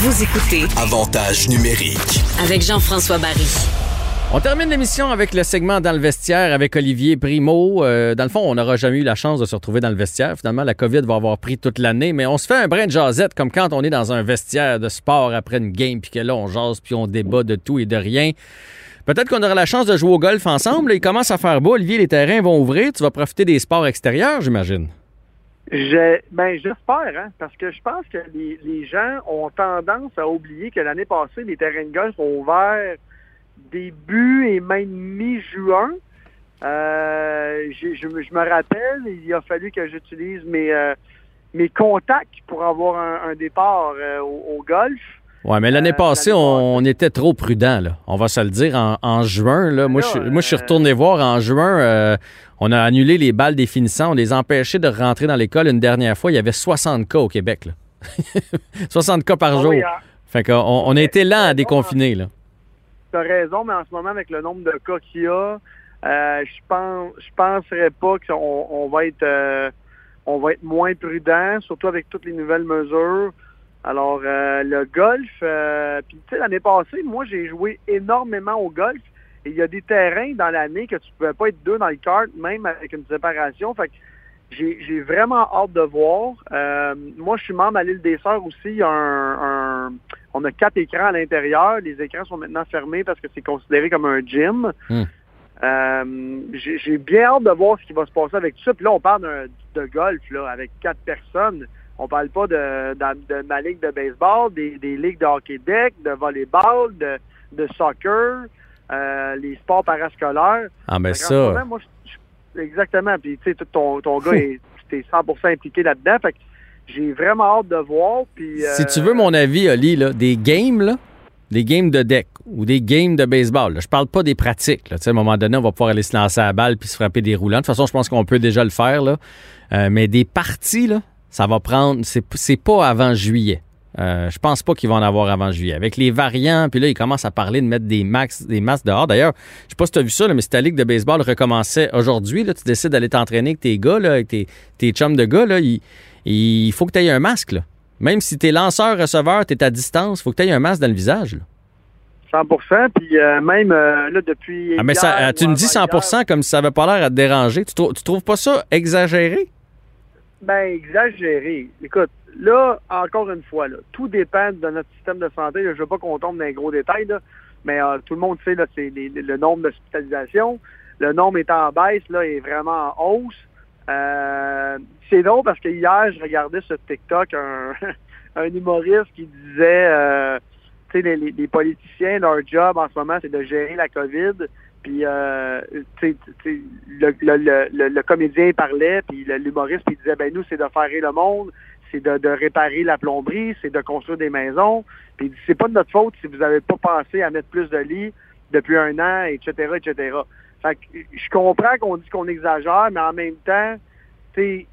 Vous écoutez Avantage numérique. avec Jean-François Barry. On termine l'émission avec le segment dans le vestiaire avec Olivier Primo. Euh, dans le fond, on n'aura jamais eu la chance de se retrouver dans le vestiaire. Finalement, la COVID va avoir pris toute l'année, mais on se fait un brin de jasette comme quand on est dans un vestiaire de sport après une game, puis que là, on jase, puis on débat de tout et de rien. Peut-être qu'on aura la chance de jouer au golf ensemble. Il commence à faire beau. Olivier, les terrains vont ouvrir. Tu vas profiter des sports extérieurs, j'imagine. Je, ben, j'espère, hein, parce que je pense que les, les gens ont tendance à oublier que l'année passée, les terrains de golf ont ouvert début et même mi-juin. Euh, je, me- je me rappelle, il a fallu que j'utilise mes, euh, mes contacts pour avoir un, départ euh, au golf. Ouais, mais l'année Euh, passée, l'année on, on était trop prudent, là. On va se le dire. En, en juin, là, moi, là, je, moi, je suis euh, retourné voir en juin. euh, on a annulé les balles des finissants. On les a empêchés de rentrer dans l'école une dernière fois. Il y avait 60 cas au Québec, là. 60 cas par Ah jour. oui, hein, Fait qu'on on a été lent à déconfiner, là. T'as raison, mais en ce moment, avec le nombre de cas qu'il y a, euh, je pense, je penserais pas qu'on on va être, on va être moins prudent, surtout avec toutes les nouvelles mesures. Alors, euh, le golf, euh, puis tu sais, l'année passée, moi, j'ai joué énormément au golf. Et il y a des terrains dans l'année que tu pouvais pas être deux dans le kart, même avec une séparation. Fait que j'ai vraiment hâte de voir. Euh, moi, je suis membre à l'île des Sœurs aussi. Il y a un, un- on a quatre écrans à l'intérieur. Les écrans sont maintenant fermés parce que c'est considéré comme un gym. Hmm. Euh, j'ai bien hâte de voir ce qui va se passer avec tout ça. Puis là, on parle d'un- de golf là, avec quatre personnes. On parle pas de, de, de ma ligue de baseball, des, des ligues de hockey deck, de volleyball, de, de soccer, euh, les sports parascolaires. Ah, ben ce moment, ça. moi, je- je- exactement. Puis, tu sais, ton, ton gars, est, t'es 100% impliqué là-dedans. Fait que j'ai vraiment hâte de voir. Puis, Si euh, tu veux mon avis, Oli, là, des games, là, des games de deck ou des games de baseball, là, je parle pas des pratiques. Là. Tu sais, À un moment donné, on va pouvoir aller se lancer à la balle puis se frapper des roulants. De toute façon, je pense qu'on peut déjà le faire. Là. Euh, mais des parties, là, ça va prendre. C'est pas avant juillet. Euh, je pense pas qu'ils vont en avoir avant juillet. Avec les variants, puis là, ils commencent à parler de mettre des max, des masques dehors. D'ailleurs, je sais pas si tu as vu ça, là, mais si ta ligue de baseball recommençait aujourd'hui, tu décides d'aller t'entraîner avec tes gars, là, avec tes, tes chums de gars, là, il, il faut que tu aies un masque. Là. Même si t'es lanceur-receveur, t'es à distance, faut que tu aies un masque dans le visage. là. 100%. Puis, euh, même euh, là, depuis. Ah, mais ça, hier tu me dis 100 avant-hier, comme si ça avait pas l'air à te déranger. Tu, trou- tu trouves pas ça exagéré? Ben, exagéré. Écoute, là, encore une fois, là, tout dépend de notre système de santé. Je veux pas qu'on tombe dans les gros détails, là, mais euh, tout le monde sait, là, c'est le nombre d'hospitalisations. Le nombre est en baisse, là, est vraiment en hausse. Euh, c'est drôle parce que hier, je regardais sur TikTok un, humoriste qui disait, euh, tu sais, les politiciens, leur job en ce moment, c'est de gérer la COVID. Puis, euh, le, comédien parlait, puis l'humoriste, puis disait, ben nous, c'est de faire le monde, c'est de, réparer la plomberie, c'est de construire des maisons. Puis il dit, c'est pas de notre faute si vous n'avez pas pensé à mettre plus de lits depuis un an, etc., etc. Fait que je comprends qu'on dit qu'on exagère, mais en même temps,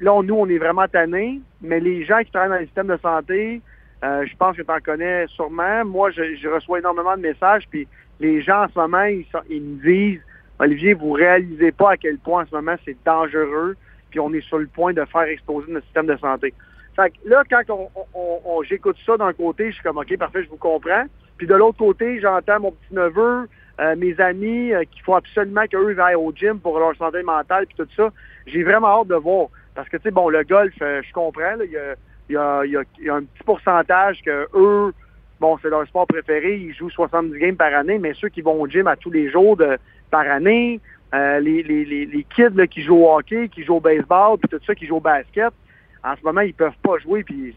là, nous, on est vraiment tannés, mais les gens qui travaillent dans le système de santé, euh, je pense que tu en connais sûrement. Moi, je, reçois énormément de messages, puis les gens en ce moment, ils, me disent, Olivier, vous réalisez pas à quel point en ce moment c'est dangereux, puis on est sur le point de faire exploser notre système de santé. Fait que là, quand on, j'écoute ça d'un côté, je suis comme, OK, parfait, je vous comprends. Puis de l'autre côté, j'entends mon petit-neveu, euh, mes amis euh, qui font absolument qu'eux aillent au gym pour leur santé mentale, puis tout ça. J'ai vraiment hâte de voir. Parce que, tu sais, bon, le golf, je comprends, il y, a, un petit pourcentage que eux, bon, c'est leur sport préféré, ils jouent 70 games par année, mais ceux qui vont au gym à tous les jours par année, euh, les, les, les, kids qui jouent au hockey, qui jouent au baseball, puis tout ça, qui jouent au basket, en ce moment, ils peuvent pas jouer, puis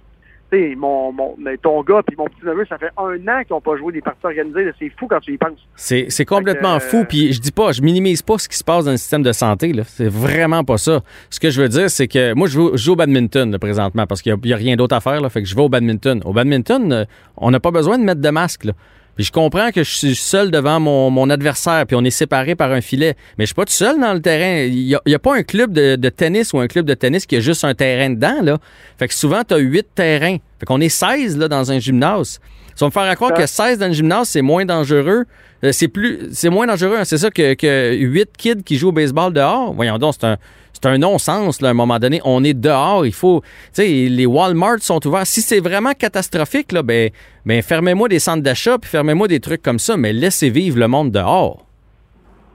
mon, mon, mais ton gars puis mon petit-neveu, ça fait un an qu'ils n'ont pas joué des parties organisées. C'est fou quand tu y penses. C'est complètement que, euh, fou. Puis je dis pas, je minimise pas ce qui se passe dans le système de santé. C'est vraiment pas ça. Ce que je veux dire, c'est que moi, je joue, je joue au badminton là, présentement parce qu'il n'y a, rien d'autre à faire. Là, fait que je vais au badminton. Au badminton, euh, on n'a pas besoin de mettre de masque. Là. Puis je comprends que je suis seul devant mon, mon adversaire, puis on est séparés par un filet. Mais je suis pas tout seul dans le terrain. Il n'y a, a pas un club de, de tennis ou un club de tennis qui a juste un terrain dedans. Là. Fait que souvent, tu as huit terrains. Fait qu'on est 16 là, dans un gymnase. Si on me faire croire que 16 dans le gymnase, c'est moins dangereux, euh, c'est plus c'est moins dangereux, hein. c'est ça que, que 8 kids qui jouent au baseball dehors. Voyons donc, c'est un c'est un non-sens, là, à un moment donné. On est dehors, il faut. Tu sais, les Walmart sont ouverts. Si c'est vraiment catastrophique, là, ben, ben fermez-moi des centres d'achat, puis fermez-moi des trucs comme ça, mais laissez vivre le monde dehors.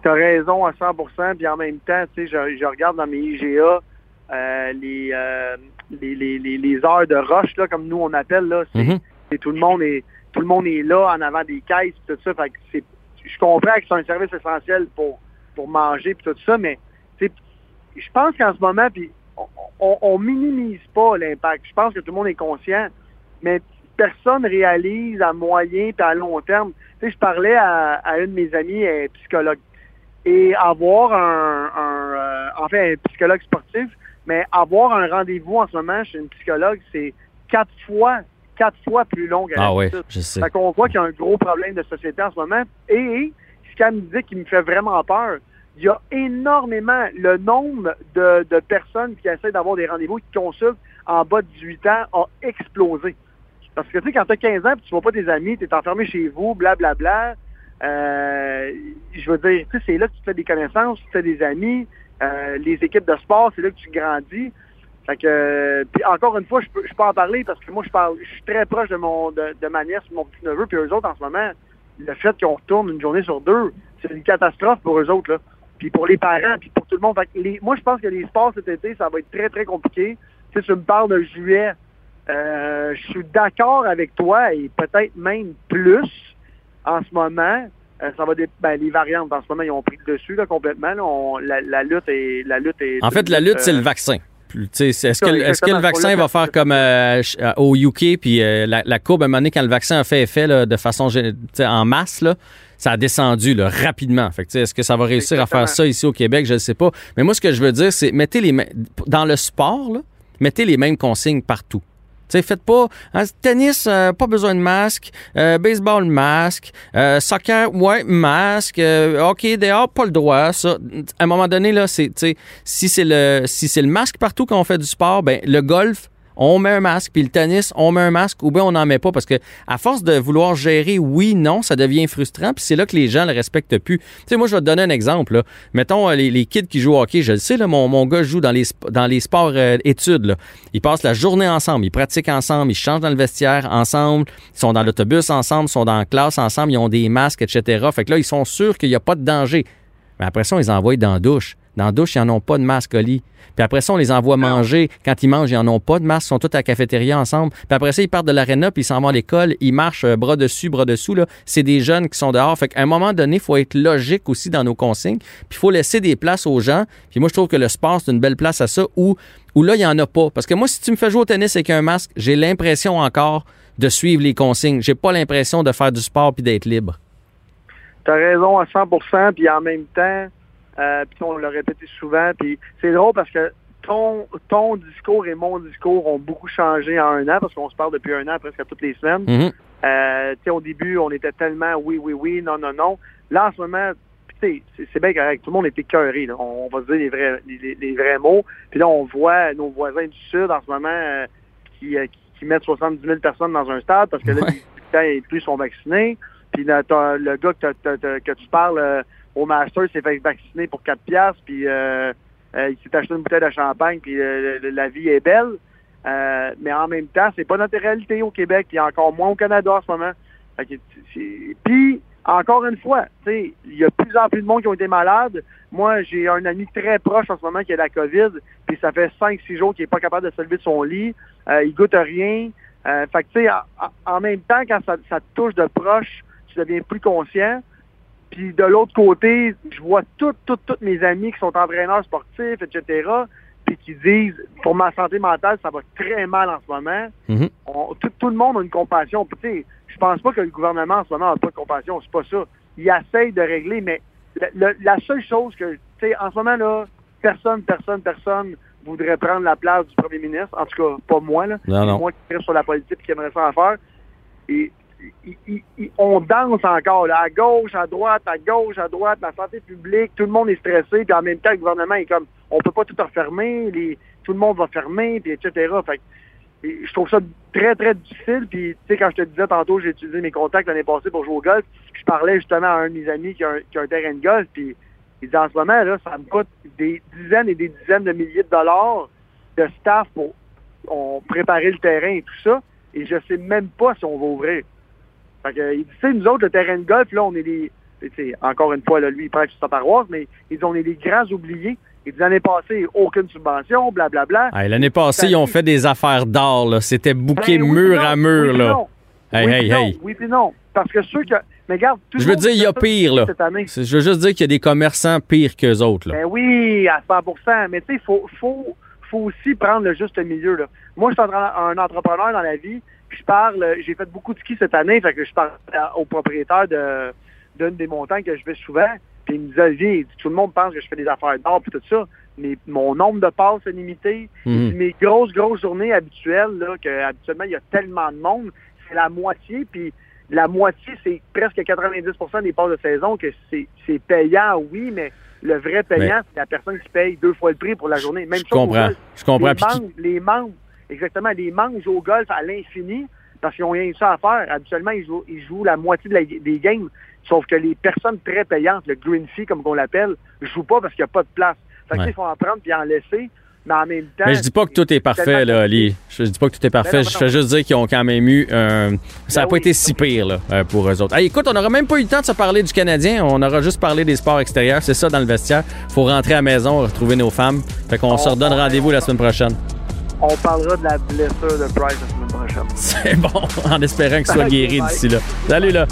Tu as raison à 100% puis en même temps, tu sais, je, je regarde dans mes IGA euh, les, euh, les, les, les, heures de rush, là, comme nous on appelle, là, c'est, Mhm. c'est tout le monde est tout le monde est là en avant des caisses tout ça. Fait que c'est, je comprends que c'est un service essentiel pour, pour manger puis tout ça, mais tu sais, je pense qu'en ce moment, puis on, on, on minimise pas l'impact. Je pense que tout le monde est conscient, mais personne réalise à moyen puis à long terme. Tu sais, je parlais à, à une de mes amies, elle est psychologue, et avoir un, un euh, en fait, un psychologue sportif, mais avoir un rendez-vous en ce moment chez une psychologue, c'est quatre fois, quatre fois plus long qu'à Ah oui, je sais. Fait qu'on voit qu'il y a un gros problème de société en ce moment. Et ce qu'elle me dit qui me fait vraiment peur, il y a énormément, le nombre de, personnes qui essaient d'avoir des rendez-vous, qui consultent en bas de 18 ans a explosé. Parce que tu sais, quand tu as 15 ans et tu vois pas tes amis, tu es enfermé chez vous, blablabla, euh, je veux dire, tu sais, c'est là que tu fais des connaissances, tu fais des amis, euh, les équipes de sport, c'est là que tu grandis. Fait que, puis encore une fois, je peux, je peux en parler parce que moi, je parle, je suis très proche de mon, de, de ma nièce, mon petit neveu, puis eux autres en ce moment, le fait qu'on retourne une journée sur deux, c'est une catastrophe pour eux autres là. Puis pour les parents, puis pour tout le monde. Les, moi, je pense que les sports cet été, ça va être très très compliqué. Tu sais, tu me parles de juillet, euh, je suis d'accord avec toi et peut-être même plus en ce moment. Euh, ça va ben, les variantes en ce moment ils ont pris le dessus là, complètement. là. On- la, la lutte est la lutte est En fait, la lutte, c'est euh, le vaccin. Sais, c'est- Est-ce que, est-ce que le vaccin va faire comme euh, euh, au UK, puis euh, la, la courbe, à un moment donné, quand le vaccin a fait effet là, de façon en masse, là, ça a descendu rapidement. Est-ce que ça va réussir à faire ça ici au Québec? Je ne sais pas. Mais moi, ce que je veux dire, c'est mettez les dans le sport, mettez les mêmes consignes partout. Faites pas hein, tennis, euh, pas besoin de masque, euh, baseball, masque, euh, soccer, ouais, masque, hockey dehors, pas le droit. Ça, à un moment donné là, c'est, si c'est le, si c'est le masque partout quand on fait du sport, ben le golf, on met un masque, puis le tennis, on met un masque, ou bien on n'en met pas, parce que à force de vouloir gérer oui, non, ça devient frustrant, puis c'est là que les gens le respectent plus. Tu sais, moi, je vais te donner un exemple. Mettons, euh, les, kids qui jouent au hockey, je le sais, là, mon, mon gars joue dans les, sports euh, études. Ils passent la journée ensemble, ils pratiquent ensemble, ils changent dans le vestiaire ensemble, ils sont dans l'autobus ensemble, ils sont dans la classe ensemble, ils ont des masques, etc. Fait que là, ils sont sûrs qu'il n'y a pas de danger. Mais après ça, on les envoie dans la douche. Dans la douche, ils n'en ont pas de masque au lit. Puis après ça, on les envoie manger. Quand ils mangent, ils n'en ont pas de masque. Ils sont tous à la cafétéria ensemble. Puis après ça, ils partent de l'aréna, puis ils s'en vont à l'école. Ils marchent euh, bras dessus, bras dessous. Là. C'est des jeunes qui sont dehors. Fait qu'à un moment donné, il faut être logique aussi dans nos consignes. Puis il faut laisser des places aux gens. Puis moi, je trouve que le sport, c'est une belle place à ça où, où là, il n'y en a pas. Parce que moi, si tu me fais jouer au tennis avec un masque, j'ai l'impression encore de suivre les consignes. J'ai pas l'impression de faire du sport puis d'être libre. T'as raison à 100%, puis en même temps, euh, puis on l'a répété souvent, puis c'est drôle parce que ton, ton discours et mon discours ont beaucoup changé en un an, parce qu'on se parle depuis un an presque toutes les semaines. Mhm. Euh, tu sais, au début, on était tellement oui, oui, oui, non, non, non. Là, en ce moment, c'est- bien correct. Tout le monde est écœuré. Là. On, on va se dire les vrais, les, les vrais mots. Puis là, on voit nos voisins du Sud en ce moment euh, qui, qui, qui mettent 70 000 personnes dans un stade parce que là, Ouais. les habitants et plus sont vaccinés. Puis le gars que, que tu parles euh, au Master s'est fait vacciner pour 4 piastres, puis euh, euh, il s'est acheté une bouteille de champagne, puis euh, la vie est belle. Euh, mais en même temps, c'est pas notre réalité au Québec, puis encore moins au Canada en ce moment. Puis, encore une fois, il y a plus en plus de monde qui ont été malades. Moi, j'ai un ami très proche en ce moment qui a la COVID, puis ça fait 5-6 jours qu'il est pas capable de se lever de son lit. Euh, il goûte rien. Euh, fait que, tu sais, en, même temps, quand ça, ça touche de proche, tu deviens plus conscient. Puis de l'autre côté, je vois toutes, toutes, toutes mes amis qui sont entraîneurs sportifs, etc., puis qui disent, pour ma santé mentale, ça va très mal en ce moment. Mhm. On- tout, tout le monde a une compassion. Puis, tu sais, je pense pas que le gouvernement en ce moment n'a pas de compassion, c'est pas ça. Il essaye de régler, mais le- le- la seule chose que, tu sais, en ce moment, là, personne, personne, personne voudrait prendre la place du premier ministre. En tout cas, pas moi, là. Non, non. Moi qui reste sur la politique et qui aimerait ça en faire. Et on danse encore, à gauche, à droite, à gauche, à droite, la santé publique, tout le monde est stressé, puis en même temps, le gouvernement est comme, on peut pas tout refermer, tout le monde va fermer, puis etc. Je trouve ça très, très difficile. Puis, tu sais, quand je te disais tantôt, j'ai utilisé mes contacts l'année passée pour jouer au golf, je parlais justement à un de mes amis qui a un, terrain de golf, puis Il dit, en ce moment, là, ça me coûte des dizaines et des dizaines de milliers de dollars de staff pour préparer le terrain et tout ça, et je sais même pas si on va ouvrir. Fait que, il dit, tu sais, nous autres, le terrain de golf, là, on est des, encore une fois, là, lui, il prêche sa paroisse, mais ils dit, on est des grands oubliés. Et l'année passée, aucune subvention, blablabla. Hey, L'année passée, ils ont fait des affaires d'or. là. C'était bouqué Ben oui, mur à mur. oui, là. non. Hey, oui, hey, non, hey. Oui, puis non. Parce que ceux que. Mais regarde, tout Je veux dire, il y a pire, là. Cette année. C'est- Je veux juste dire qu'il y a des commerçants pires qu'eux autres. Là. Ben oui, à 100% Mais tu sais, il faut, faut, faut aussi prendre le juste milieu. Là. Moi, je suis un entrepreneur dans la vie, puis je parle, euh, j'ai fait beaucoup de ski cette année, fait que je parle au propriétaire de d'une des montagnes que je vais souvent, puis il me disait, tout le monde pense que je fais des affaires d'or puis tout ça, mais mon nombre de passes est limité. Mhm. Mes grosses, grosses journées habituelles, là, que habituellement, il y a tellement de monde, c'est la moitié, puis la moitié, c'est presque 90% des passes de saison que c'est c'est payant, oui, mais le vrai payant, c'est la personne qui paye deux fois le prix pour la journée. Même Je chose comprends. Je comprends. Les membres, les membres, exactement, les jouent au golf à l'infini parce qu'ils n'ont rien que ça à faire. Habituellement, ils jouent, ils jouent la moitié de la- des games, sauf que les personnes très payantes, le green fee, comme on l'appelle, ne jouent pas parce qu'il n'y a pas de place. Fait que, Ouais. il faut en prendre puis en laisser, mais en même temps... Mais je dis pas que tout est parfait, là, Ali. Je dis pas que tout est parfait. Ben non, je ben fais juste dire qu'ils ont quand même eu un. Ça n'a Ben pas oui. été si pire, là, euh, pour eux autres. Hey, écoute, on n'aura même pas eu le temps de se parler du Canadien. On aura juste parlé des sports extérieurs. C'est ça dans le vestiaire. faut rentrer à la maison, retrouver nos femmes. Fait qu'on On- se redonne on- rendez-vous la semaine prochaine. On parlera de la blessure de Price la semaine prochaine. C'est bon, en espérant qu'il soit guéri d'ici là. Salut, là.